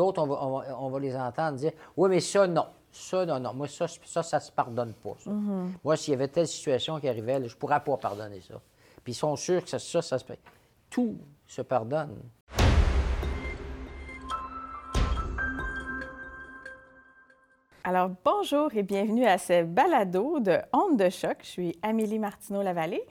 D'autres, on va, on, va, on va les entendre dire Oui, mais ça, non. Ça, non, non. Moi, ça, ça, ça se pardonne pas. ça. Moi, s'il y avait telle situation qui arrivait, là, je pourrais pas pardonner ça. Puis ils sont sûrs que ça, ça, ça se. Tout se pardonne. Alors, bonjour et bienvenue à ce balado de Onde de choc. Je suis Amélie Martineau-Lavallée,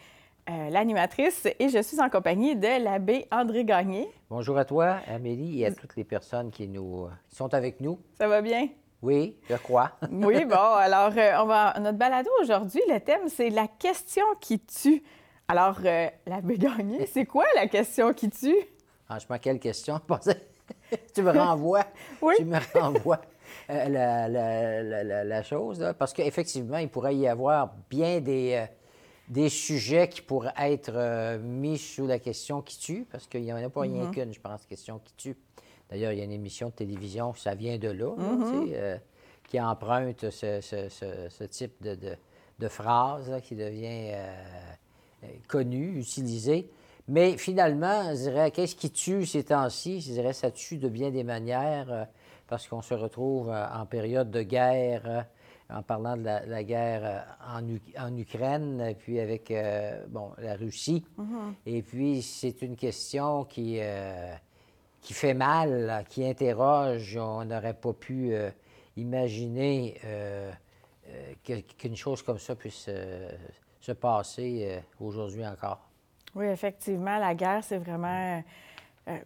euh, l'animatrice, et je suis en compagnie de l'abbé André Gagné. Bonjour à toi, Amélie, et à toutes les personnes qui, nous, qui sont avec nous. Ça va bien? Oui, je crois. oui, bon, alors, euh, on va, notre balado aujourd'hui, le thème, c'est la question qui tue. Alors, euh, l'abbé Gagné, c'est quoi la question qui tue? Franchement, quelle question? tu me renvoies. Oui. Tu me renvoies. Euh, la, la- la- la- la chose, là, parce qu'effectivement, il pourrait y avoir bien des, euh, des sujets qui pourraient être euh, mis sous la question qui tue, parce qu'il n'y en a pas rien qu'une, je pense, question qui tue. D'ailleurs, il y a une émission de télévision, ça vient de là, sais, euh, qui emprunte ce, ce- ce- ce type de, de, de phrase là, qui devient euh, euh, connu, utilisé. Mais finalement, je dirais, qu'est-ce qui tue ces temps-ci? Je dirais, ça tue de bien des manières, parce qu'on se retrouve en période de guerre, en parlant de la, la guerre euh, en, en Ukraine, puis avec euh, bon, la Russie. Et puis, c'est une question qui, euh, qui fait mal, qui interroge. On n'aurait pas pu euh, imaginer qu'une chose comme ça puisse se passer aujourd'hui encore. Oui, effectivement, la guerre, c'est vraiment. Euh,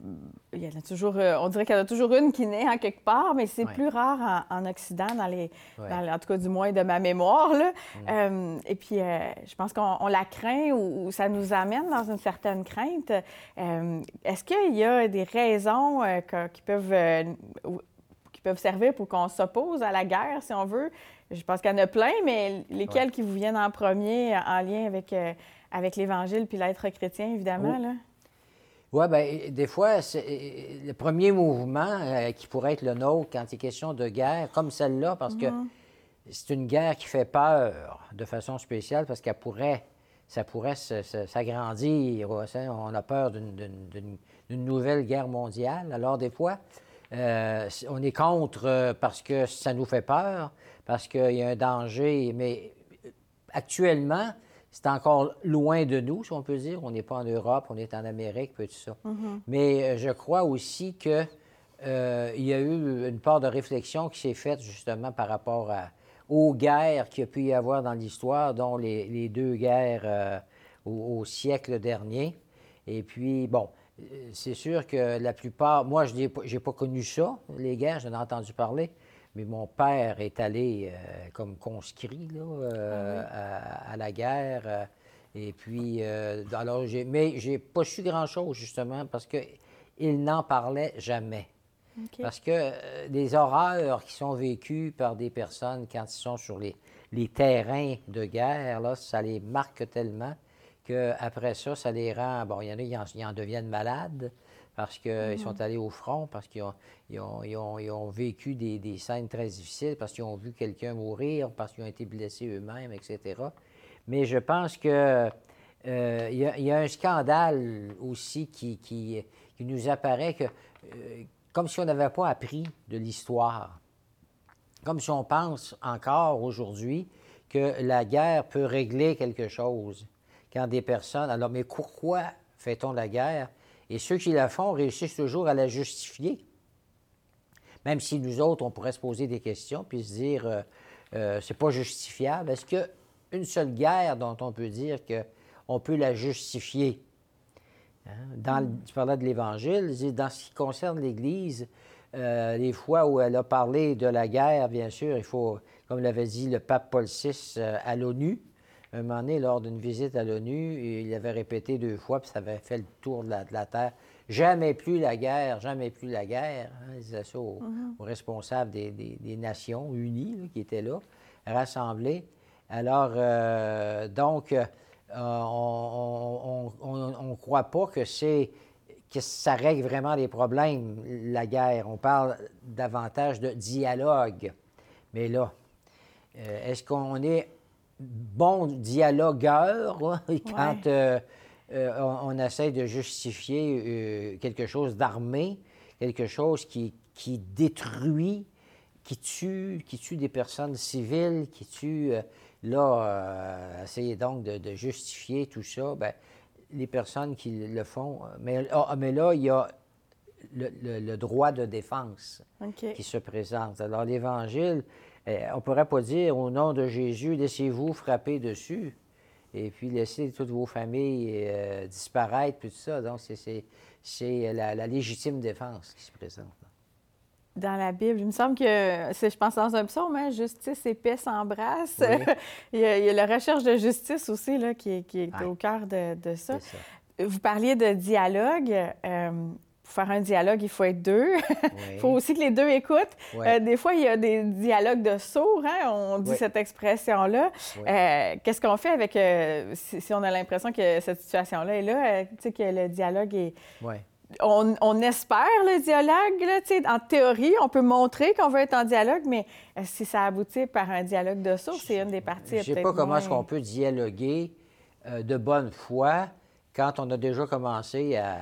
il y en a toujours, euh, on dirait qu'il y en a toujours une qui naît en quelque part, mais c'est Ouais. plus rare en, en Occident, dans les, Ouais. dans les- en tout cas du moins de ma mémoire. là. Euh, et puis, je pense qu'on on la craint ou, ou ça nous amène dans une certaine crainte. Est-ce qu'il y a des raisons que- qui peuvent qui peuvent servir pour qu'on s'oppose à la guerre, si on veut? Je pense qu'il y en a plein, mais lesquels qui vous viennent en premier en lien avec, avec l'Évangile puis l'être chrétien, évidemment? Oh. Là? Oui, bien, des fois, le premier mouvement euh, qui pourrait être le nôtre quand il est question de guerre, comme celle-là, parce que c'est une guerre qui fait peur de façon spéciale, parce qu'elle pourrait, ça pourrait s'agrandir. On a peur d'une- nouvelle guerre mondiale. Alors, des fois, euh, on est contre euh, parce que ça nous fait peur, parce qu'il y a un danger, mais actuellement, c'est encore loin de nous, si on peut dire. On n'est pas en Europe, on est en Amérique, puis tout ça. Mais euh, je crois aussi que euh, il y a eu une part de réflexion qui s'est faite justement par rapport à- aux guerres qu'il y a pu y avoir dans l'histoire, dont les, les deux guerres euh, au, au siècle dernier. Et puis, bon, euh, c'est sûr que la plupart, moi, je n'ai pas connu ça, les guerres, j'en ai entendu parler, mais mon père est allé euh, comme conscrit là, euh, à, à la guerre. euh, et puis, euh, alors, j'ai, mais j'ai pas su grand-chose, justement, parce qu'il n'en parlait jamais. Parce que les horreurs qui sont vécues par des personnes quand ils sont sur les, les terrains de guerre, là, ça les marque tellement qu'après ça, ça les rend. Bon, il y en a, ils en, en deviennent malades parce qu'ils sont allés au front, parce qu'ils ont, ils ont, ils ont- ils ont vécu des, des scènes très difficiles, parce qu'ils ont vu quelqu'un mourir, parce qu'ils ont été blessés eux-mêmes, etc. Mais je pense que euh, y, a- il y a un scandale aussi qui, qui- qui nous apparaît que, euh, comme si on n'avait pas appris de l'histoire. Comme si on pense encore aujourd'hui que la guerre peut régler quelque chose. Quand des personnes. Alors, mais pourquoi fait-on la guerre? Et ceux qui la font réussissent toujours à la justifier. Même si nous autres, on pourrait se poser des questions puis se dire, euh, euh, c'est pas justifiable. Est-ce qu'il y a une seule guerre dont on peut dire qu'on peut la justifier? Hein? Dans, Tu parlais de l'Évangile, dans ce qui concerne l'Église, euh, les fois où elle a parlé de la guerre, bien sûr, il faut, comme l'avait dit le pape Paul VI euh, à l'ONU, un moment donné, lors d'une visite à l'ONU, il avait répété deux fois, puis ça avait fait le tour de la, de la Terre. Jamais plus la guerre, jamais plus la guerre. Hein, il disait ça aux, aux responsables des, des- des Nations Unies là, qui étaient là, rassemblés. Alors, euh, donc, euh, on ne croit pas que c'est que ça règle vraiment les problèmes, la guerre. On parle davantage de dialogue. Mais là, euh, est-ce qu'on est bon dialogueur là, quand euh, euh, on, on essaie de justifier euh, quelque chose d'armé, quelque chose qui, qui détruit, qui tue, qui tue des personnes civiles, qui tue. là, essayer donc de, de justifier tout ça, ben, les personnes qui le font. Mais, ah, mais là, il y a le, le- le droit de défense qui se présente. Alors, l'Évangile, on ne pourrait pas dire au nom de Jésus, laissez-vous frapper dessus et puis laissez toutes vos familles euh, disparaître, puis tout ça. Donc, c'est- la, la légitime défense qui se présente. Dans la Bible, il me semble que, je pense dans un psaume, hein, justice et paix s'embrassent. Oui. il, y a, il y a la recherche de justice aussi là, qui, est- qui est Ouais. au cœur de, de ça. C'est ça. Vous parliez de dialogue. euh, pour faire un dialogue, il faut être deux. Il Oui. faut aussi que les deux écoutent. Euh, des fois, il y a des dialogues de sourds, hein, on dit Oui. cette expression-là. Euh, Qu'est-ce qu'on fait avec, euh, si, si on a l'impression que cette situation-là est là, tu sais, que le dialogue est... On, on espère le dialogue, là, tu sais, en théorie, on peut montrer qu'on veut être en dialogue, mais si ça aboutit par un dialogue de sourds, c'est une des parties. Je ne sais pas comment moins- est-ce qu'on peut dialoguer de bonne foi quand on a déjà commencé à,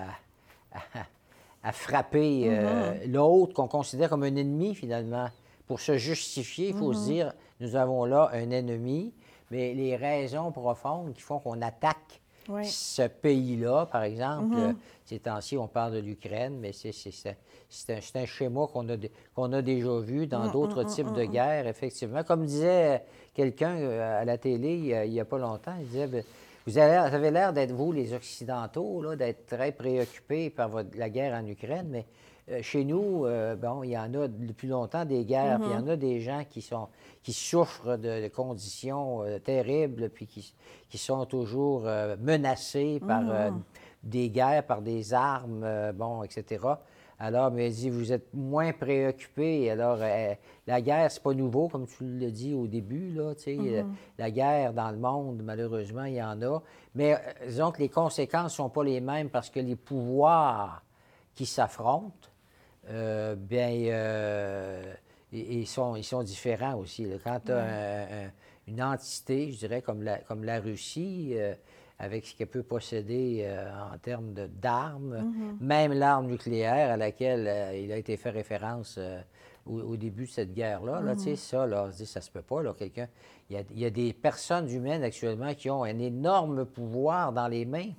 à- frapper euh, Mm-hmm. l'autre qu'on considère comme un ennemi finalement. Pour se justifier, il faut Mm-hmm. se dire, nous avons là un ennemi, mais les raisons profondes qui font qu'on attaque Oui. ce pays-là, par exemple, Mm-hmm. euh, ces temps-ci, on parle de l'Ukraine, mais c'est un, un schéma qu'on a, déjà vu dans Mm, d'autres types de guerres, effectivement. Comme disait quelqu'un euh, à la télé il y a- il n'y a, pas longtemps, il disait, ben, vous avez l'air- d'être, vous, les Occidentaux, là, d'être très préoccupés par votre- la guerre en Ukraine, mais euh, chez nous, euh, bon, il y en a depuis longtemps des guerres, puis il y en a des gens qui sont qui souffrent de, de conditions euh, terribles, puis qui, qui sont toujours menacés par euh, des guerres, par des armes, bon, etc. Alors, mais dit, vous êtes moins préoccupés. Alors, euh, la guerre, c'est pas nouveau, comme tu l'as dit au début, là, tu sais. euh, La guerre dans le monde, malheureusement, il y en a. Mais euh, disons que les conséquences sont pas les mêmes parce que les pouvoirs qui s'affrontent, bien, ils, sont, ils sont différents aussi. là. Quand tu as une entité, je dirais, comme la, comme la Russie, avec ce qu'elle peut posséder euh, en termes d'armes, même l'arme nucléaire à laquelle euh, il a été fait référence euh, au, au début de cette guerre-là, là, tu sais, ça, là, on se dit, ça se peut pas, là, quelqu'un... Il y, a, il y a des personnes humaines actuellement qui ont un énorme pouvoir dans les mains.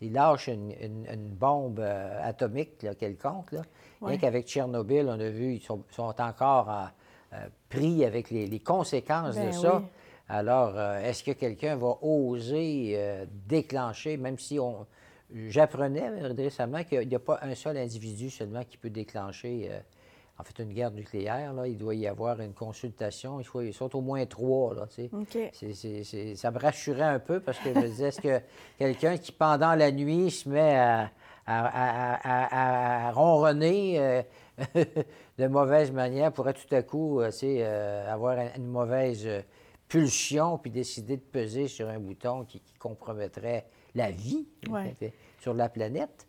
Il lâche une, une- une bombe atomique là, quelconque. Là. Ouais. qu'avec Tchernobyl, on a vu, ils sont, sont encore en- pris avec les, les conséquences Ben de ça. oui. Alors, euh, est-ce que quelqu'un va oser euh, déclencher, même si on. J'apprenais récemment qu'il n'y a pas un seul individu seulement qui peut déclencher, euh, en fait, une guerre nucléaire. Là. Il doit y avoir une consultation. Il faut, ils sont au moins trois. Là, tu sais. Ça me rassurait un peu parce que je me disais, est-ce que quelqu'un qui, pendant la nuit, se met à, à- à- à- à ronronner de mauvaise manière pourrait tout à coup tu sais, avoir un- une mauvaise pulsion puis décider de peser sur un bouton qui, qui compromettrait la vie Ouais. sur la planète?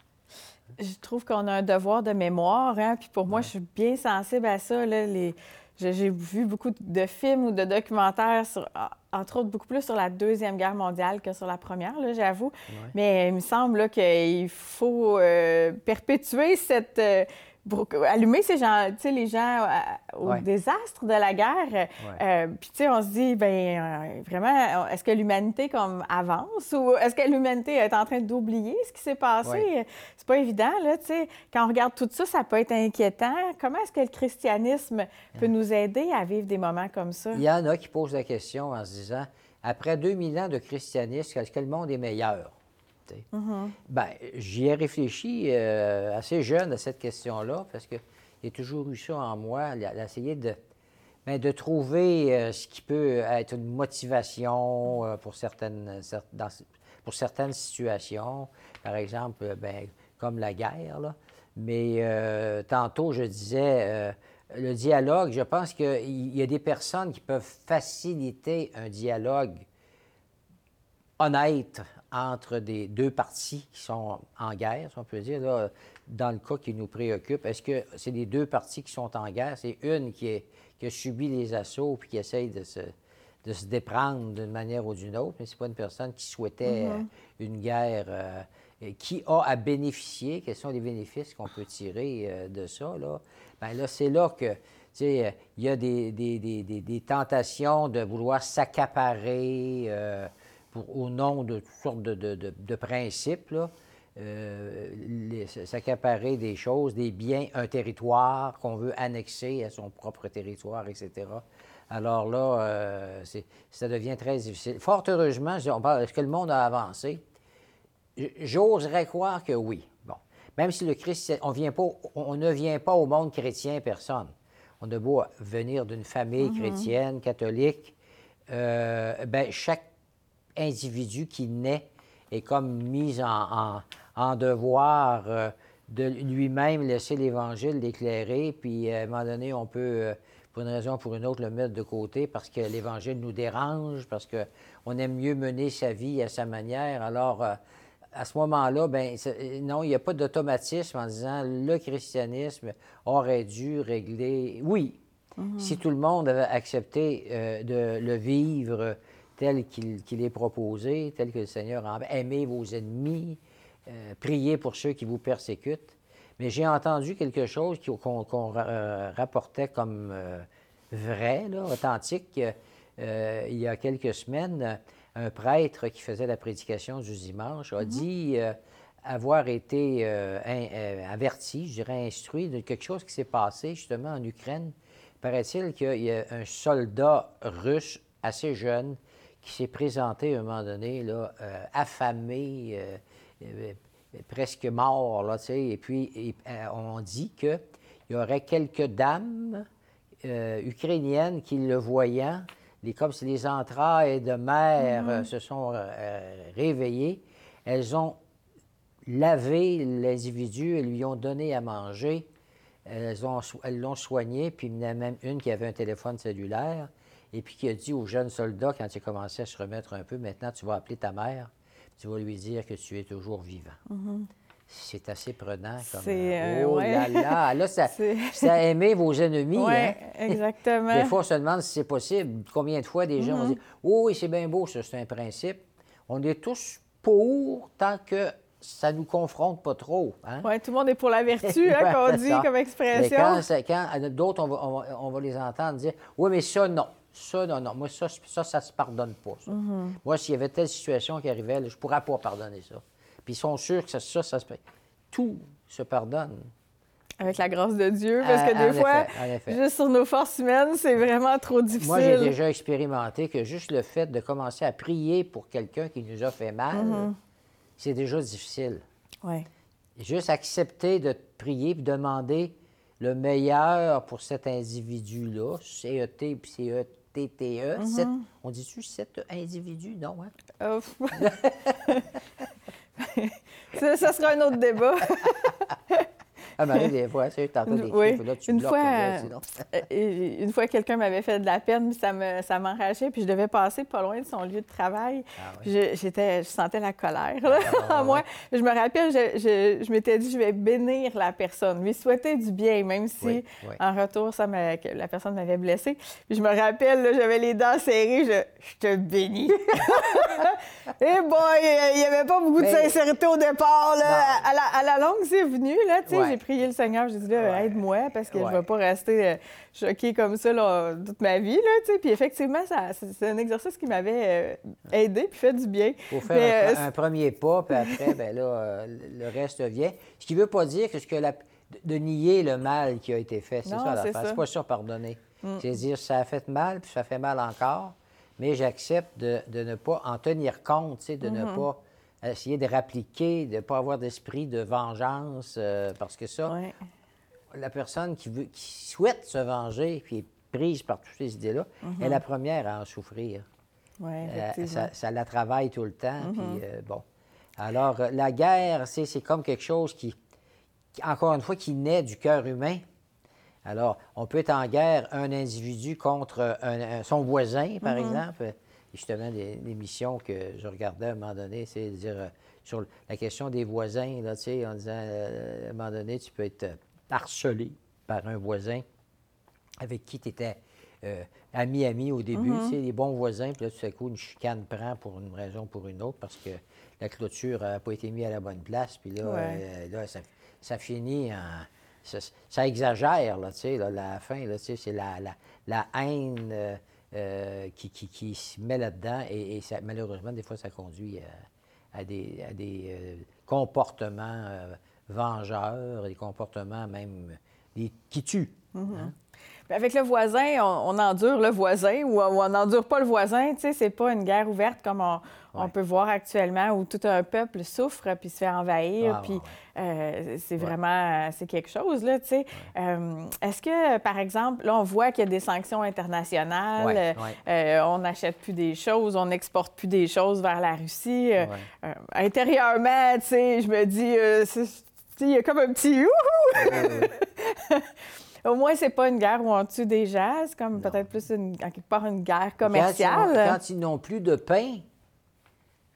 Je trouve qu'on a un devoir de mémoire, hein, puis pour moi, je suis bien sensible à ça. Là, les... J'ai vu beaucoup de films ou de documentaires, sur, entre autres beaucoup plus sur la Deuxième Guerre mondiale que sur la Première, j'avoue. Mais il me semble qu'il faut euh, perpétuer cette... euh, allumer ces gens, tu sais, les gens euh, au Ouais. désastre de la guerre. Euh, Puis, tu sais, on se dit, ben euh, vraiment, est-ce que l'humanité comme avance ou est-ce que l'humanité est en train d'oublier ce qui s'est passé? Ouais. C'est pas évident, là, tu sais. Quand on regarde tout ça, ça peut être inquiétant. Comment est-ce que le christianisme peut nous aider à vivre des moments comme ça? Il y en a qui posent la question en se disant, après 2000 ans de christianisme, est-ce que le monde est meilleur? Sais. Ben, j'y ai réfléchi euh, assez jeune à cette question-là parce y a toujours eu ça en moi, d'essayer de, ben, de trouver euh, ce qui peut être une motivation euh, pour, certaines, cer- dans- pour certaines situations. Par exemple, ben, comme la guerre. là. Mais tantôt, je disais, le dialogue, je pense qu'il y a des personnes qui peuvent faciliter un dialogue honnête entre des deux parties qui sont en guerre, si on peut dire, là, dans le cas qui nous préoccupe. Est-ce que c'est les deux parties qui sont en guerre? C'est une qui, est- qui a subi les assauts puis qui essaye de se, de se déprendre d'une manière ou d'une autre, mais c'est pas une personne qui souhaitait euh, une guerre. euh, qui a à bénéficier, quels sont les bénéfices qu'on peut tirer de ça, là, bien là, c'est là que il y a des, des, tentations de vouloir s'accaparer au nom de toutes sortes de, principes, euh, s'accaparer des choses, des biens, un territoire qu'on veut annexer à son propre territoire, etc. Alors là, euh, ça devient très difficile. Fort heureusement, est-ce que le monde a avancé? J'oserais croire que oui. Bon. Même si le Christ, on, vient pas, on ne vient pas au monde chrétien, personne. On a beau venir d'une famille mm-hmm. chrétienne, catholique, euh, ben, chaque individu qui naît est comme mis en, devoir euh, de lui-même laisser l'Évangile l'éclairer, puis euh, à un moment donné, on peut, euh, pour une raison ou pour une autre, le mettre de côté parce que l'Évangile nous dérange, parce qu'on aime mieux mener sa vie à sa manière. Alors, à ce moment-là, ben non, il n'y a pas d'automatisme en disant le christianisme aurait dû régler. Oui, mm-hmm. si tout le monde avait accepté de le vivre tel qu'il est proposé, tel que le Seigneur aimez vos ennemis, euh, priez pour ceux qui vous persécutent. Mais j'ai entendu quelque chose qu'on euh, rapportait comme euh, vrai, authentique. il y a quelques semaines, un prêtre qui faisait la prédication du dimanche a mm-hmm. dit avoir été averti, je dirais instruit de quelque chose qui s'est passé justement en Ukraine. Paraît-il qu'il y a un soldat russe assez jeune qui s'est présenté à un moment donné, là, euh, affamé, euh, euh, presque mort, là, et puis on dit qu'il y aurait quelques dames ukrainiennes qui, le voyant, les, comme si les entrailles de mer mm-hmm. se sont réveillées, elles ont lavé l'individu et lui ont donné à manger. Elles l'ont soigné, puis il y en a même une qui avait un téléphone cellulaire et puis qui a dit au jeune soldat, quand il commençait à se remettre un peu, maintenant tu vas appeler ta mère, tu vas lui dire que tu es toujours vivant. Mm-hmm. C'est assez prenant comme. Euh, oh là là! Là, ça, ça a aimé vos ennemis. Oui, hein? exactement. Des fois, on se demande si c'est possible. Combien de fois des gens vont mm-hmm. dire Oh, oui, c'est bien beau, ça, c'est un principe. On est tous pour tant que ça ne nous confronte pas trop. Hein? Oui, tout le monde est pour la vertu, hein, qu'on dit comme expression. Mais quand, quand d'autres, on on va, les entendre dire Oui, mais ça, non. Ça, non, non. Moi, ça, ça, ça se pardonne pas. Mhm. Moi, s'il y avait telle situation qui arrivait, je ne pourrais pas pardonner ça. Puis ils sont sûrs que ça, ça, ça se Tout se pardonne. Avec la grâce de Dieu, parce que des fois, juste sur nos forces humaines, c'est vraiment trop difficile. Moi, j'ai déjà expérimenté que juste le fait de commencer à prier pour quelqu'un qui nous a fait mal, mhm. c'est déjà difficile. Oui. Juste accepter de prier et demander le meilleur pour cet individu-là, CET puis CET TTE. Mm on dit-tu sept individus? Non, hein? ça, ça, sera un autre débat. Marie, des fois, c'est tantôt des oui. là, tu une, fois, euh, une fois, quelqu'un m'avait fait de la peine, puis ça, me, ça m'enrageait, puis je devais passer pas loin de son lieu de travail. Ah, je, j'étais, je sentais la colère ah, en moi. Je me rappelle, je, je, m'étais dit, je vais bénir la personne, lui souhaiter du bien, même si en retour, ça la personne m'avait blessée. Puis je me rappelle, j'avais les dents serrées, je, te bénis. Et eh bon, il n'y avait pas beaucoup de sincérité au départ. Là. À, la, à, la, longue, c'est venu. Là, J'ai prié le Seigneur. J'ai dit, aide-moi parce que je ne vais pas rester euh, choquée comme ça là, toute ma vie. Là, puis effectivement, c'est un exercice qui m'avait euh, aidé puis fait du bien. Faut faire un, premier pas, puis après, ben là, euh, le reste vient. Ce qui ne veut pas dire que, que la, de nier le mal qui a été fait. C'est ça l'affaire. C'est pas ça, pardonner. Mm. C'est dire, ça a fait mal, puis ça fait mal encore mais j'accepte de, ne pas en tenir compte, de ne mm-hmm. pas essayer de répliquer, de ne pas avoir d'esprit de vengeance, euh, parce que ça, la personne qui, veut, qui souhaite se venger, puis est prise par toutes ces idées-là, est la mm-hmm. première à en souffrir. Euh, ça, la travaille tout le temps, puis mm-hmm. euh, bon. Alors, la guerre, c'est comme quelque chose qui, encore une fois, qui naît du cœur humain, alors, on peut être en guerre un individu contre son voisin, par mhm. exemple. Justement, l'émission que je regardais à un moment donné, c'est dire euh, sur la question des voisins, là, en disant euh, à un moment donné, tu peux être harcelé par un voisin avec qui tu étais ami-ami au début, tu sais, les bons voisins, puis là, tout à coup, une chicane prend pour une raison ou pour une autre parce que la clôture n'a pas été mise à la bonne place, puis là, là ça, finit en. Ça, exagère, là, tu sais, là, la fin, là, tu sais, c'est la, la, la, haine qui, qui, qui, se met là-dedans et, ça, malheureusement, des fois, ça conduit à, des, à des comportements vengeurs, des comportements même qui tuent. Mm-hmm. Hein. Avec le voisin, on, endure le voisin ou, on n'endure pas le voisin. Tu sais, c'est pas une guerre ouverte comme on, peut voir actuellement où tout un peuple souffre puis se fait envahir. Ah, puis euh, c'est vraiment c'est quelque chose là. Tu sais, euh, est-ce que par exemple là on voit qu'il y a des sanctions internationales, euh, on n'achète plus des choses, on n'exporte plus des choses vers la Russie. intérieurement, tu sais, je me dis il y a comme un petit Au moins, c'est pas une guerre où on tue des gens, c'est comme peut-être plus une, en quelque part une guerre commerciale. Quand ils, n'ont plus de pain,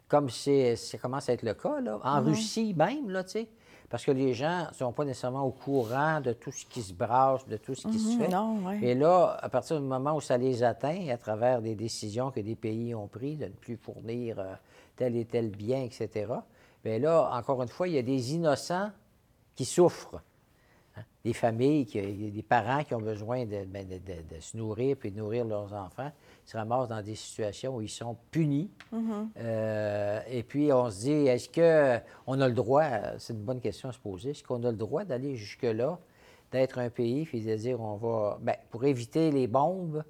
comme c'est, ça commence à être le cas, là, en mhm. Russie même, là, tu sais, parce que les gens ne sont pas nécessairement au courant de tout ce qui se brasse, de tout ce qui se mhm, fait. Non, Et là, à partir du moment où ça les atteint, à travers des décisions que des pays ont prises de ne plus fournir euh, tel et tel bien, etc., bien là, encore une fois, il y a des innocents qui souffrent. Des familles, qui, des parents qui ont besoin ben, de, se nourrir puis de nourrir leurs enfants se ramassent dans des situations où ils sont punis. Mm-hmm. Euh, et puis on se dit, est-ce qu'on a le droit, c'est une bonne question à se poser, est-ce qu'on a le droit d'aller jusque-là, d'être un pays, puis de dire on va, bien, pour éviter les bombes,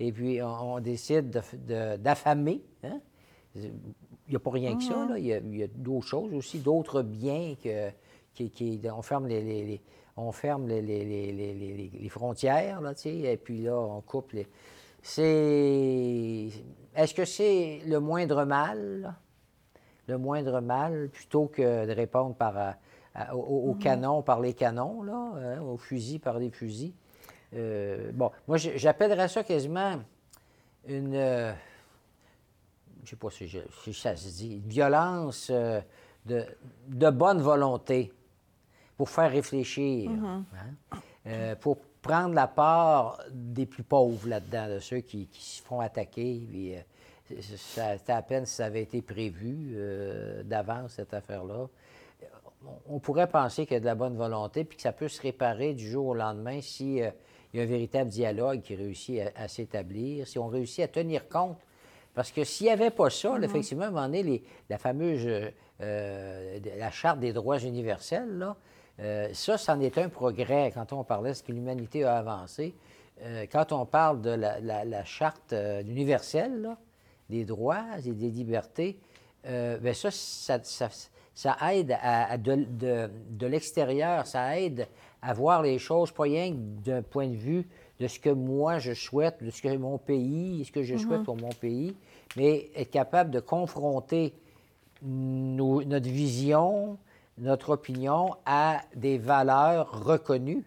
et puis on, décide d'affamer. Hein? Il n'y a pas rien que ça, mm-hmm. là. il y a d'autres choses aussi, d'autres biens que on ferme les, on ferme les, frontières, là, et puis là, on coupe les. C'est. Est-ce que c'est le moindre mal, le moindre mal, plutôt que de répondre par, euh, au, mm-hmm. canon par les canons, là, hein, aux fusils par les fusils? Euh, bon, moi, j'appellerais ça quasiment une. Euh, je ne sais pas si, ça se dit, une violence de, de bonne volonté pour faire réfléchir, mm-hmm. hein. euh, pour prendre la part des plus pauvres là-dedans, de ceux qui, se font attaquer. Puis, euh, ça, à peine si ça avait été prévu euh, d'avance, cette affaire-là. On pourrait penser qu'il y a de la bonne volonté puis que ça peut se réparer du jour au lendemain si il y a un véritable dialogue qui réussit à, s'établir, si on réussit à tenir compte. Parce que s'il n'y avait pas ça, mm-hmm. effectivement, à un moment donné, la fameuse la Charte des droits universels, là, euh, ça, c'en est un progrès quand on parlait de ce que l'humanité a avancé. Euh, quand on parle de la, charte euh, universelle des droits et des libertés, bien ça, ça, aide à, de, l'extérieur, ça aide à voir les choses, pas rien d'un point de vue de ce que moi je souhaite, de ce que mon pays, ce que je souhaite mm-hmm. pour mon pays, mais être capable de confronter notre vision, notre opinion à des valeurs reconnues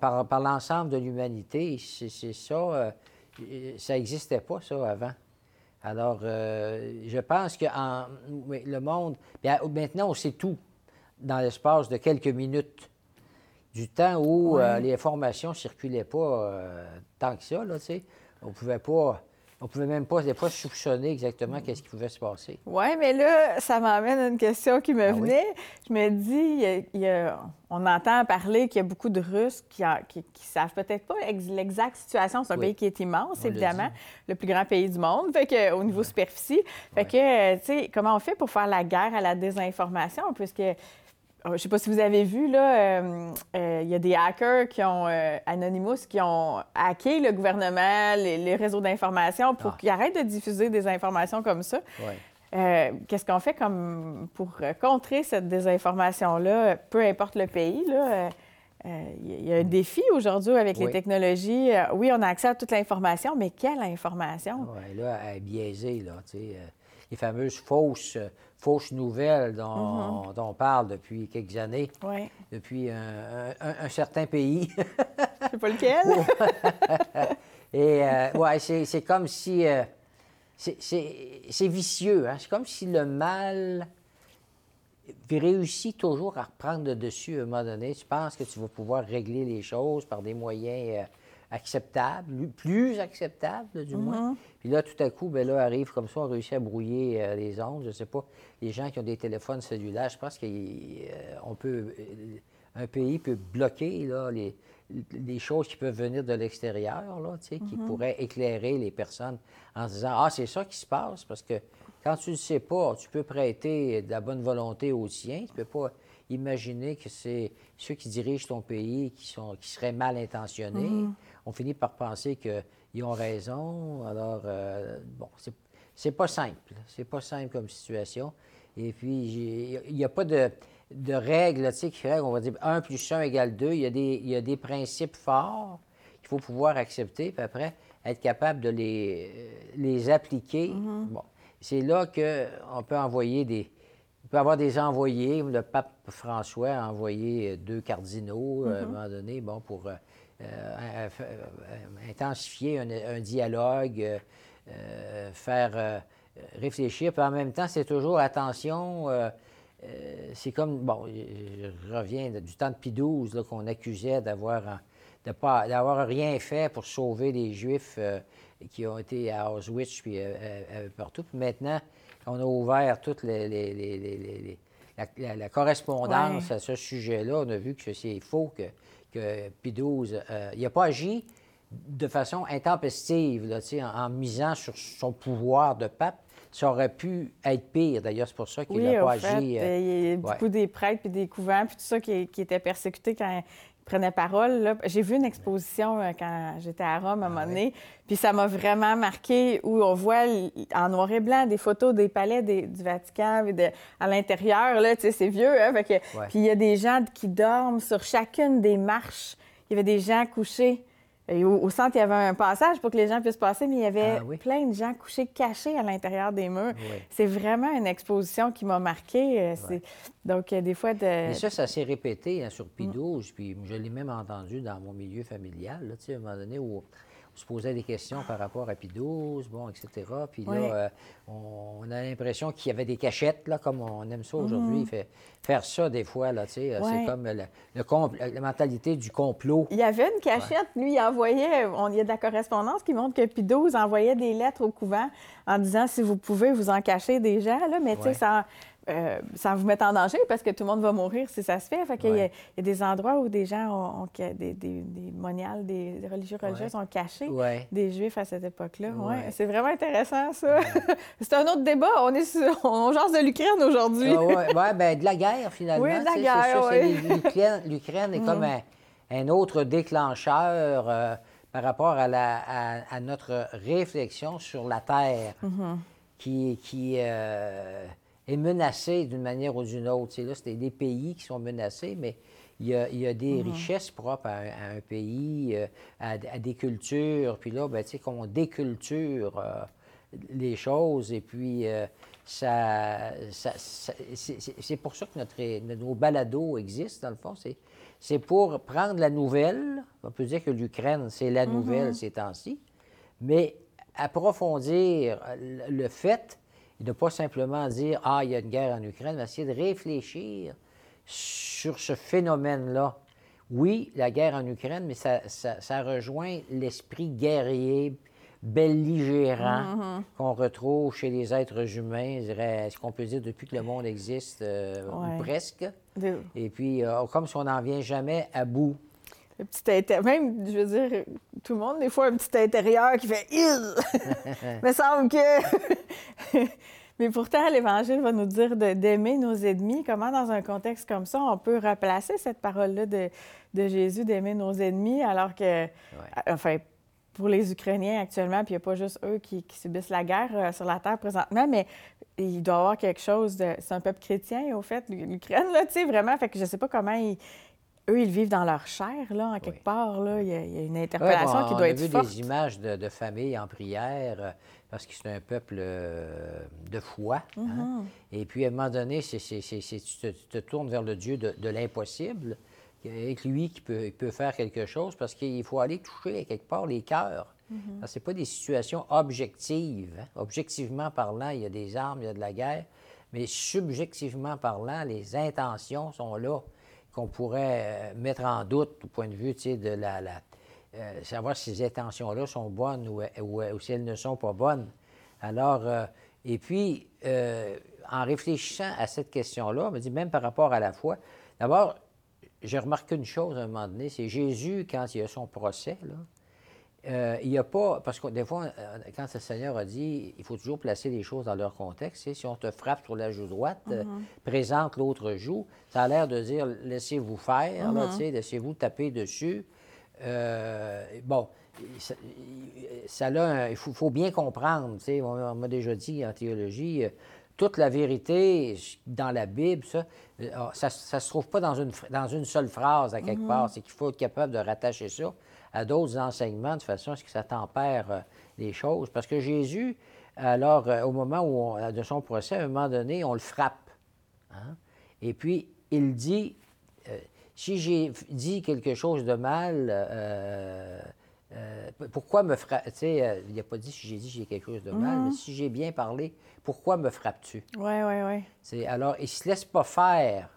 par, par l'ensemble de l'humanité. C'est ça, euh, ça n'existait pas, ça, avant. Alors, euh, je pense que le monde, maintenant, on sait tout dans l'espace de quelques minutes. Du temps où euh, les informations ne circulaient pas tant que ça, là, tu sais. On ne pouvait pas on pouvait même pas, des fois, soupçonner exactement qu'est-ce qui pouvait se passer. Oui, mais là, ça m'amène à une question qui me ah venait. Je me dis, on entend parler qu'il y a beaucoup de Russes qui ne savent peut-être pas l'exacte situation. C'est un pays qui est immense, évidemment, le plus grand pays du monde, fait que, au niveau superficie. Fait que, tu sais, comment on fait pour faire la guerre à la désinformation? Puisque je ne sais pas si vous avez vu, là, euh, euh, il y a des hackers qui ont, euh, Anonymous, qui ont hacké le gouvernement, les, réseaux d'information pour ah. qu'ils arrêtent de diffuser des informations comme ça. Qu'est-ce qu'on fait comme pour contrer cette désinformation-là, peu importe le pays? il y a un défi aujourd'hui avec les technologies. oui, on a accès à toute l'information, mais quelle information? Oui, là, elle est biaisée, là, tu sais les fameuses fausses, fausses nouvelles dont, mm-hmm. on parle depuis quelques années, depuis un, certain pays. Je sais pas lequel. Et euh, ouais, c'est comme si... Euh, c'est vicieux. Hein? C'est comme si le mal réussit toujours à reprendre le dessus à un moment donné. Tu penses que tu vas pouvoir régler les choses par des moyens acceptable, plus acceptable, du moins. Puis là, tout à coup, ben là, arrive comme ça, on réussit à brouiller euh, les ondes. Je ne sais pas, les gens qui ont des téléphones cellulaires, je pense qu'on euh, peut. un pays peut bloquer là, les, les choses qui peuvent venir de l'extérieur, là, qui mhm. pourraient éclairer les personnes en disant Ah, c'est ça qui se passe, parce que quand tu ne sais pas, tu peux prêter de la bonne volonté aux siens, tu ne peux pas imaginer que c'est ceux qui dirigent ton pays qui, sont, qui seraient mal intentionnés. Mhm. On finit par penser qu'ils ont raison. Alors, euh, bon, c'est pas simple. C'est pas simple comme situation. Et puis, il n'y a pas de de règles tu sais, qui qu'on va dire 1 plus 1 égale 2. Il y, a des, il y a des principes forts qu'il faut pouvoir accepter, puis après, être capable de les, les appliquer. Mm-hmm. Bon. C'est là qu'on peut envoyer des. On peut avoir des envoyés. Le pape François a envoyé deux cardinaux à un mm-hmm. moment donné, bon, pour euh, euh, intensifier un, dialogue, euh, faire réfléchir. Puis en même temps, c'est toujours attention euh, c'est comme, bon, je reviens du temps de XII qu'on accusait d'avoir de pas d'avoir rien fait pour sauver les Juifs euh, qui ont été à Auschwitz puis euh, partout. Puis maintenant, on a ouvert toute les, la, correspondance à ce sujet-là. On a vu que c'est faux, que, que XII, il n'a pas agi de façon intempestive, là, en, en misant sur son pouvoir de pape ça aurait pu être pire. D'ailleurs, c'est pour ça qu'il n'a pas agi. Euh, il y a beaucoup des prêtres puis des couvents, puis tout ça qui, étaient persécutés quand parole. J'ai vu une exposition euh, quand j'étais à Rome à un moment ah donné, puis ça m'a vraiment marqué où on voit en noir et blanc des photos des palais du Vatican de, à l'intérieur. Là, tu sais, c'est vieux. Hein, Puis il y a des gens qui dorment sur chacune des marches. Il y avait des gens couchés au, centre, il y avait un passage pour que les gens puissent passer, mais il y avait ah plein de gens couchés, cachés à l'intérieur des murs. C'est vraiment une exposition qui m'a marqué. Euh, donc, des fois... De... Mais ça, ça s'est répété hein, sur P12, puis je l'ai même entendu dans mon milieu familial, là, à un moment donné, où se posait des questions par rapport à P12, bon, etc. Puis là, euh, on, a l'impression qu'il y avait des cachettes, là, comme on aime ça aujourd'hui. Mhm. faire ça, des fois, là, tu sais, euh, c'est comme le, la mentalité du complot. Il y avait une cachette, lui, il envoyait, on, il y a de la correspondance qui montre que P12 envoyait des lettres au couvent en disant si vous pouvez vous en cacher gens, là, mais tu sais, ça euh, sans vous mettre en danger parce que tout le monde va mourir si ça se fait. Fait qu'il y, a des endroits où des gens ont, des, des, moniales, des religieux religieuses ont caché des Juifs à cette époque-là. Ouais. C'est vraiment intéressant, ça. c'est un autre débat. On est sur, on jase de l'Ukraine aujourd'hui. Ah oui, ben, de la guerre, finalement. Oui, de la guerre, L'Ukraine est comme mm. un, autre déclencheur euh, par rapport à, la, à, notre réflexion sur la Terre mm-hmm. qui... qui euh, est menacé d'une manière ou d'une autre. C'est là, c'est des pays qui sont menacés, mais il y a, des mhm. richesses propres à, un pays, euh, à, des cultures. Puis là, ben, tu sais, qu'on déculture euh, les choses et puis euh, ça, c'est pour ça que notre, nos balados existent, dans le fond. C'est pour prendre la nouvelle. On peut dire que l'Ukraine, c'est la mhm. nouvelle ces temps-ci, mais approfondir le fait et de ne pas simplement dire Ah, il y a une guerre en Ukraine, mais essayer de réfléchir sur ce phénomène-là. Oui, la guerre en Ukraine, mais ça, ça, rejoint l'esprit guerrier, belligérant mm-hmm. qu'on retrouve chez les êtres humains, est-ce qu'on peut dire depuis que le monde existe, euh, ou presque? Et puis, euh, comme si on n'en vient jamais à bout. Petit même, je veux dire, tout le monde, des fois, un petit intérieur qui fait « Il! » me semble que... Mais pourtant, l'Évangile va nous dire d'aimer nos ennemis. Comment, dans un contexte comme ça, on peut replacer cette parole-là de, Jésus d'aimer nos ennemis, alors que, enfin, pour les Ukrainiens actuellement, puis il n'y a pas juste eux qui, subissent la guerre euh, sur la terre présentement, mais il doit y avoir quelque chose de. C'est un peuple chrétien, au fait, l'Ukraine, là, tu sais, vraiment. Fait que je ne sais pas comment ils eux, ils vivent dans leur chair, là, en quelque part. Là. Il, y a, une interpellation qui doit être forte. On a vu des images de, de familles en prière, euh, parce que c'est un peuple euh, de foi. Hein. Mm-hmm. Et puis, à un moment donné, c'est, tu, te, tournes vers le Dieu de, l'impossible, avec lui qui peut, peut, faire quelque chose, parce qu'il faut aller toucher, quelque part, les cœurs. Mm-hmm. Ce n'est pas des situations objectives. Hein. Objectivement parlant, il y a des armes, il y a de la guerre, mais subjectivement parlant, les intentions sont là qu'on pourrait euh, mettre en doute au point de vue de la, savoir si ces intentions-là sont bonnes ou, ou, si elles ne sont pas bonnes. Alors, et puis, en réfléchissant à cette question-là, on me dit, même par rapport à la foi, d'abord, j'ai remarqué une chose à un moment donné, c'est Jésus, quand il a son procès, là, euh, il n'y a pas, parce que des fois, euh, quand le Seigneur a dit, il faut toujours placer les choses dans leur contexte. Si on te frappe sur la joue droite, euh, mhm. présente l'autre joue, ça a l'air de dire, laissez-vous faire, mhm. laissez-vous taper dessus. bon, ça, il faut, bien comprendre, on, m'a déjà dit en théologie, toute la vérité dans la Bible, ça ne se trouve pas dans une, dans une seule phrase à quelque mhm. part. C'est qu'il faut être capable de rattacher ça à d'autres enseignements de façon à ce que ça tempère euh, les choses. Parce que Jésus, alors, euh, au moment où de son procès, à un moment donné, on le frappe. Hein. Et puis, il dit, euh, si j'ai dit quelque chose de mal, pourquoi me frappes Tu sais, il n'a pas dit si j'ai dit j'ai quelque chose de mal, mais mhm. si j'ai bien parlé, pourquoi me frappes-tu? Oui, oui, oui. Alors, il ne se laisse pas faire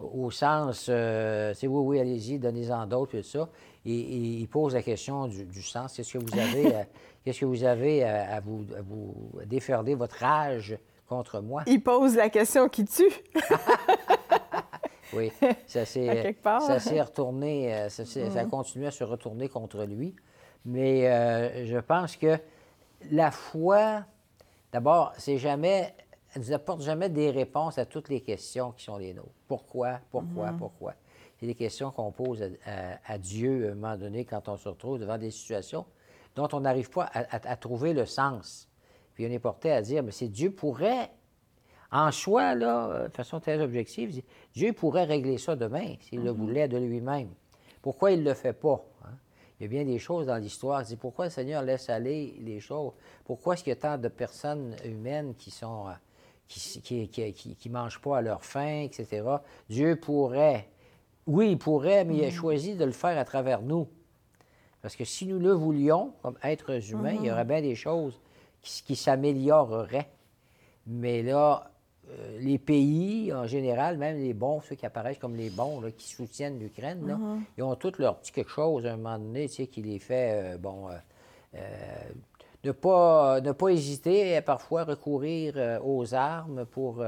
au sens, c'est oui, oui, allez-y, donnez-en d'autres, et ça il pose la question du, sens. Qu'est-ce que vous avez, à, qu'est-ce que vous avez à, vous, déferler votre rage contre moi? Il pose la question qui tue. oui, ça s'est, ça s'est retourné, euh, ça, ça, a mm. continué à se retourner contre lui. Mais euh, je pense que la foi, d'abord, c'est jamais, elle nous apporte jamais des réponses à toutes les questions qui sont les nôtres. Pourquoi, pourquoi, mm-hmm. pourquoi? C'est des questions qu'on pose à, Dieu à un moment donné quand on se retrouve devant des situations dont on n'arrive pas à, trouver le sens. Puis on est porté à dire, mais c'est Dieu pourrait, en soi, là, de façon très objective, Dieu pourrait régler ça demain s'il le mm-hmm. voulait de lui-même. Pourquoi il ne le fait pas? Hein? Il y a bien des choses dans l'histoire. C'est pourquoi le Seigneur laisse aller les choses? Pourquoi est-ce qu'il y a tant de personnes humaines qui sont euh, qui qui, mangent pas à leur faim, etc. Dieu pourrait oui, il pourrait, mais il a mm. choisi de le faire à travers nous. Parce que si nous le voulions, comme êtres humains, il y aurait mm-hmm. bien des choses qui, s'amélioreraient. Mais là, euh, les pays, en général, même les bons, ceux qui apparaissent comme les bons, qui soutiennent l'Ukraine, mm-hmm. ils ont tous leur petit quelque chose à un moment donné, tu sais, qui les fait, euh, bon, euh, ne, pas, ne pas hésiter à parfois recourir aux armes pour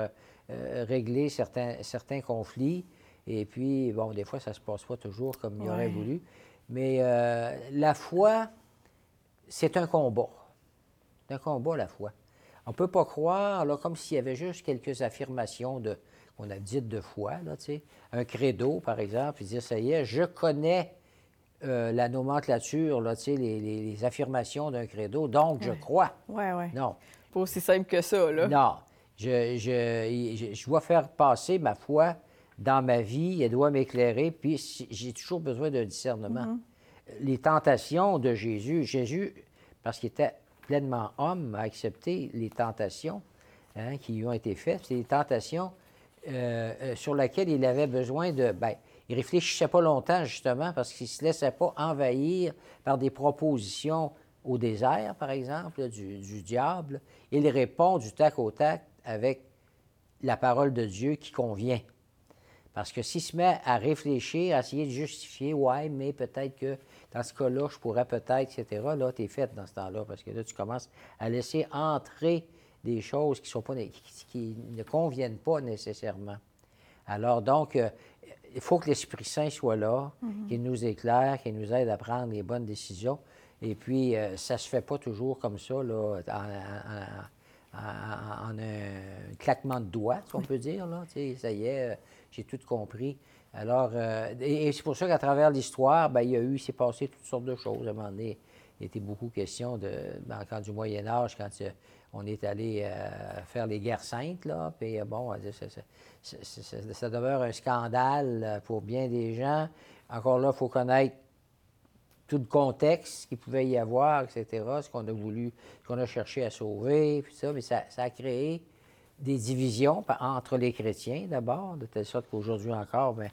régler certains, certains conflits. Et puis, bon, des fois, ça ne se passe pas toujours comme il aurait voulu. Mais euh, la foi, c'est un combat. C'est un combat, la foi. On ne peut pas croire, là, comme s'il y avait juste quelques affirmations de, qu'on a dites de foi, là, tu sais. Un credo, par exemple, puis dire, ça y est, je connais euh, la nomenclature, là, tu sais, les, affirmations d'un credo, donc je crois. Oui, oui. Non. Pas aussi simple que ça, là. Non. Je, je, je dois faire passer ma foi dans ma vie, elle doit m'éclairer, puis j'ai toujours besoin d'un discernement. Mhm. Les tentations de Jésus, Jésus, parce qu'il était pleinement homme, a accepté les tentations hein, qui lui ont été faites. C'est des tentations euh, euh, sur lesquelles il avait besoin de... Bien, il réfléchissait pas longtemps, justement, parce qu'il ne se laissait pas envahir par des propositions au désert, par exemple, du, du diable. Il répond du tac au tac avec la parole de Dieu qui convient. Parce que s'il se met à réfléchir, à essayer de justifier, ouais, mais peut-être que dans ce cas-là, je pourrais peut-être, etc., là, tu es fait dans ce temps-là. Parce que là, tu commences à laisser entrer des choses qui, sont pas, qui, ne conviennent pas nécessairement. Alors, donc, euh, il faut que l'Esprit Saint soit là, mm-hmm. qu'il nous éclaire, qu'il nous aide à prendre les bonnes décisions. Et puis, euh, ça ne se fait pas toujours comme ça, là, en, un claquement de doigts, si on peut dire. Là. Ça y est, euh, j'ai tout compris. Alors, euh, et, c'est pour ça qu'à travers l'histoire, ben, il y a eu, s'est passé toutes sortes de choses. À un moment donné, il était beaucoup question de, ben, quand du Moyen Âge, quand euh, on est allé euh, faire les guerres saintes, là, puis bon, ça, demeure un scandale pour bien des gens. Encore là, il faut connaître tout le contexte qu'il pouvait y avoir, etc., ce qu'on a voulu, ce qu'on a cherché à sauver, puis ça, mais ça, ça a créé des divisions entre les chrétiens d'abord, de telle sorte qu'aujourd'hui encore, bien,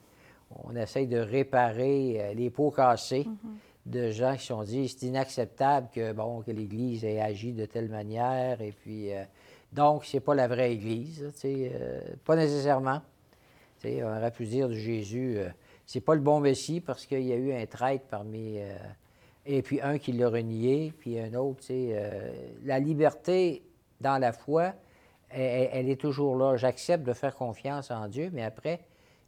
on essaye de réparer euh, les pots cassés mm-hmm. de gens qui se sont dit c'est inacceptable que, bon, que l'Église ait agi de telle manière. Et puis, euh, donc, c'est pas la vraie Église, euh, pas nécessairement. sais, on aurait pu dire de Jésus, c'est pas le bon Messie parce qu'il y a eu un traître parmi et puis un qui l'a renié, puis un autre, tu sais. euh, la liberté dans la foi, elle, est toujours là. J'accepte de faire confiance en Dieu, mais après,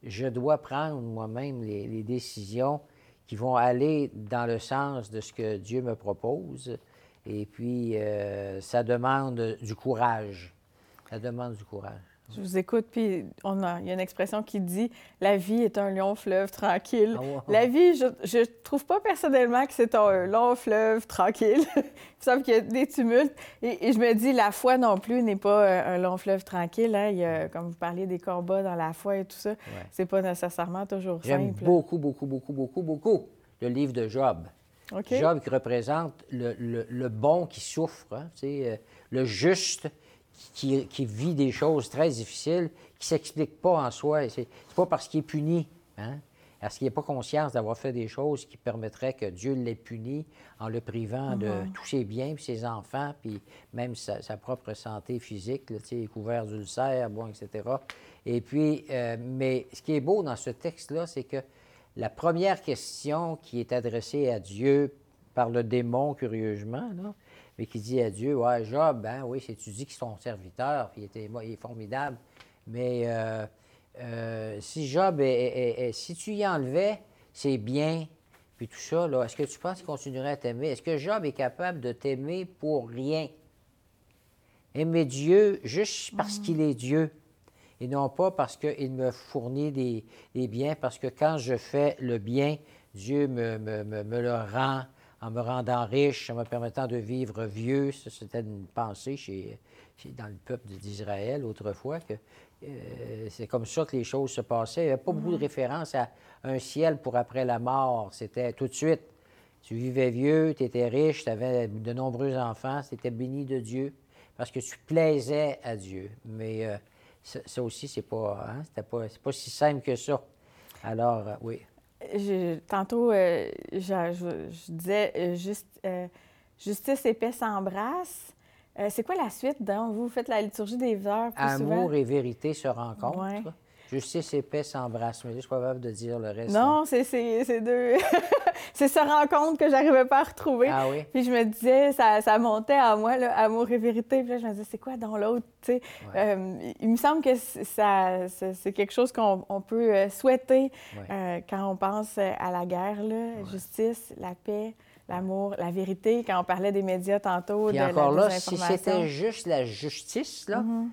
je dois prendre moi-même les, les décisions qui vont aller dans le sens de ce que Dieu me propose. Et puis, euh, ça demande du courage. Ça demande du courage. Je vous écoute, puis on a, il y a une expression qui dit La vie est un long fleuve tranquille. Ah ouais. La vie, je ne trouve pas personnellement que c'est un long fleuve tranquille. Il semble qu'il y a des tumultes. Et, et je me dis, la foi non plus n'est pas euh, un long fleuve tranquille. hein. Il y a, comme vous parliez des combats dans la foi et tout ça, c'est pas nécessairement toujours J'aime simple. beaucoup, beaucoup, beaucoup, beaucoup, beaucoup le livre de Job. Job qui représente le, le- le bon qui souffre, hein, euh, le juste qui, qui vit des choses très difficiles, qui ne s'explique pas en soi. C'est pas parce qu'il est puni, hein, parce qu'il n'a pas conscience d'avoir fait des choses qui permettraient que Dieu l'ait puni en le privant de tous ses biens, puis ses enfants, puis même sa, sa propre santé physique, là, couvert d'ulcères, bon, etc. Et puis, euh, mais ce qui est beau dans ce texte-là, c'est que la première question qui est adressée à Dieu par le démon, curieusement, là, mais qui dit à Dieu, ouais, Job, hein, oui, c'est tu dis qu'il est ton serviteur, puis il, était, il est formidable, mais euh, euh, si Job, est- si tu y enlevais ses biens, puis tout ça, est-ce que tu penses qu'il continuerait à t'aimer? Est-ce que Job est capable de t'aimer pour rien? Aimer Dieu juste parce qu'il est Dieu et non pas parce qu'il me fournit des, biens, parce que quand je fais le bien, Dieu me le rend en me rendant riche, en me permettant de vivre vieux. C'était une pensée chez, chez- dans le peuple d'Israël autrefois, que euh, c'est comme ça que les choses se passaient. Il n'y avait pas beaucoup de références à un ciel pour après la mort. C'était tout de suite. Tu vivais vieux, tu étais riche, tu avais de nombreux enfants, c'était béni de Dieu parce que tu plaisais à Dieu. Mais euh, ça, ça aussi, c'est pas, hein, pas, pas si simple que ça. Alors, euh, oui. Je- tantôt, euh, je, je- je disais euh, juste, euh, justice et paix s'embrassent. Euh, c'est quoi la suite? Donc, vous faites la liturgie des heures plus Amour souvent? et vérité se rencontrent. Ouais. Justice et paix s'embrassent. Mais je suis pas capable de dire le reste. Non, c'est c'est- c'est deux. c'est ce rencontre que j'arrivais pas à retrouver. Ah oui? Puis je me disais, ça, ça montait à moi, là, amour et vérité. Puis là, je me disais, c'est quoi dans l'autre? Euh, il me semble que ça, c'est quelque chose qu'on on peut euh, souhaiter Ouais. euh, quand on pense à la guerre, là, justice, la paix, l'amour, la vérité. Quand on parlait des médias tantôt, de encore la là, si c'était juste la justice, là, Mm-hmm.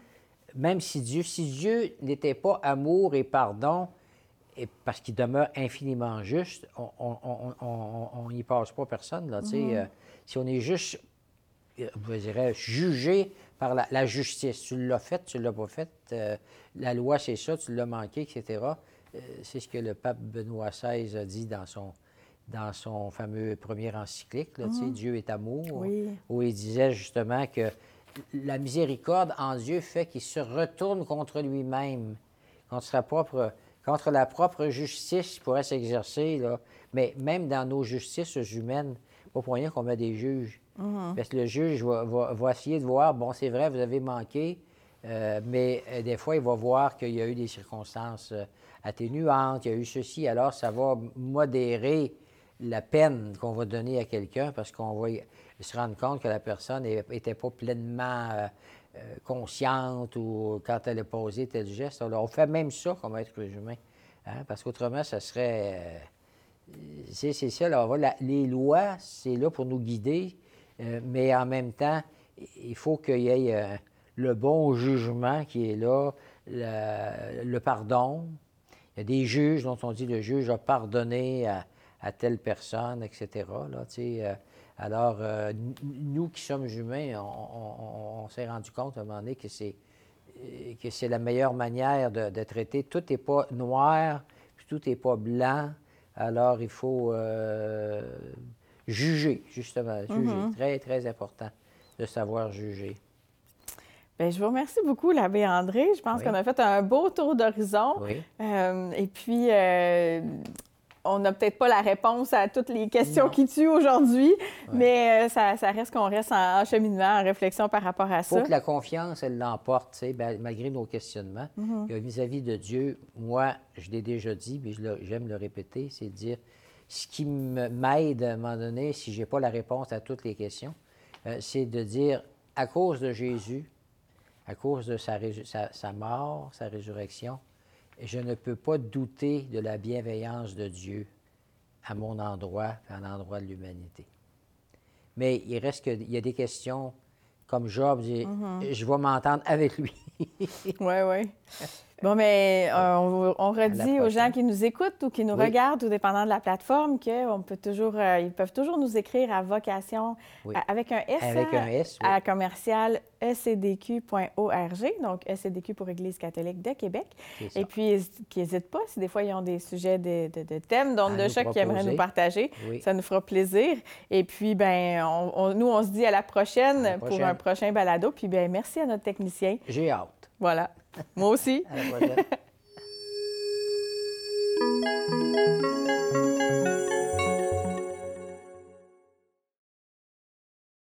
Même si Dieu, si Dieu n'était pas amour et pardon, et parce qu'il demeure infiniment juste, on n'y passe pas personne. Là, Mm-hmm. euh, si on est juste, euh, je dirais, jugé par la, la justice, tu l'as fait, tu ne l'as pas fait, euh, la loi c'est ça, tu l'as manqué, etc. Euh, c'est ce que le pape Benoît XVI a dit dans son, dans son fameux premier encyclique, là, sais, Dieu est amour. Oui. où il disait justement que la miséricorde en Dieu fait qu'il se retourne contre lui-même, contre sa propre, contre la propre justice qui pourrait s'exercer. là. Mais même dans nos justices humaines, pas pour rien qu'on met des juges. Parce que le juge va, va- va essayer de voir, bon, c'est vrai, vous avez manqué, euh, mais euh, des fois, il va voir qu'il y a eu des circonstances euh, atténuantes, il y a eu ceci, alors ça va modérer la peine qu'on va donner à quelqu'un parce qu'on va se rendre compte que la personne n'était pas pleinement euh, euh, consciente ou quand elle a posé tel geste. Alors, on fait même ça comme être humain. hein, parce qu'autrement, ça serait. euh, c'est ça, là, on va- la- les lois, c'est là pour nous guider, euh, mais en même temps, il faut qu'il y ait le bon jugement qui est là, le, le pardon. Il y a des juges dont on dit le juge a pardonné à, à telle personne, etc. Là, euh, alors, euh, nous qui sommes humains, on, on- on s'est rendu compte à un moment donné que c'est euh, que c'est la meilleure manière de, de traiter. Tout n'est pas noir, puis tout n'est pas blanc. Alors, il faut euh, juger, justement. Juger. Très, très important de savoir juger. Bien, je vous remercie beaucoup, l'abbé André. Je pense Oui. qu'on a fait un beau tour d'horizon. Oui. Euh, et puis, euh, on n'a peut-être pas la réponse à toutes les questions Non. qui tuent aujourd'hui, mais euh, ça, ça reste qu'on reste en, en cheminement, en réflexion par rapport à Il faut ça. que la confiance, elle l'emporte, tu sais, ben, malgré nos questionnements. Mm-hmm. Vis-à-vis de Dieu, moi, je l'ai déjà dit, mais j'aime le répéter, c'est de dire ce qui m'aide à un moment donné, si je n'ai pas la réponse à toutes les questions, euh, c'est de dire, à cause de Jésus, à cause de sa, sa, mort, sa résurrection, je ne peux pas douter de la bienveillance de Dieu à mon endroit et à l'endroit de l'humanité. Mais il reste qu'il y a des questions comme Job, mm-hmm. je vais m'entendre avec lui. oui, oui. Bon, mais euh, on, redit aux gens qui nous écoutent ou qui nous regardent, tout dépendant de la plateforme, qu'on peut toujours, euh, ils peuvent toujours nous écrire à vocation avec un S, avec un S à commercial ecdq.org, donc ECDQ pour Église catholique de Québec. Et puis, qui n'hésitent pas, si des fois ils ont des sujets de, de, thèmes, dont de choc qu'ils aimeraient nous partager, ça nous fera plaisir. Et puis, ben, nous, on se dit à la prochaine, pour un prochain balado. Puis, ben, merci à notre technicien. J'ai hâte. Voilà. Moi aussi. À la prochaine.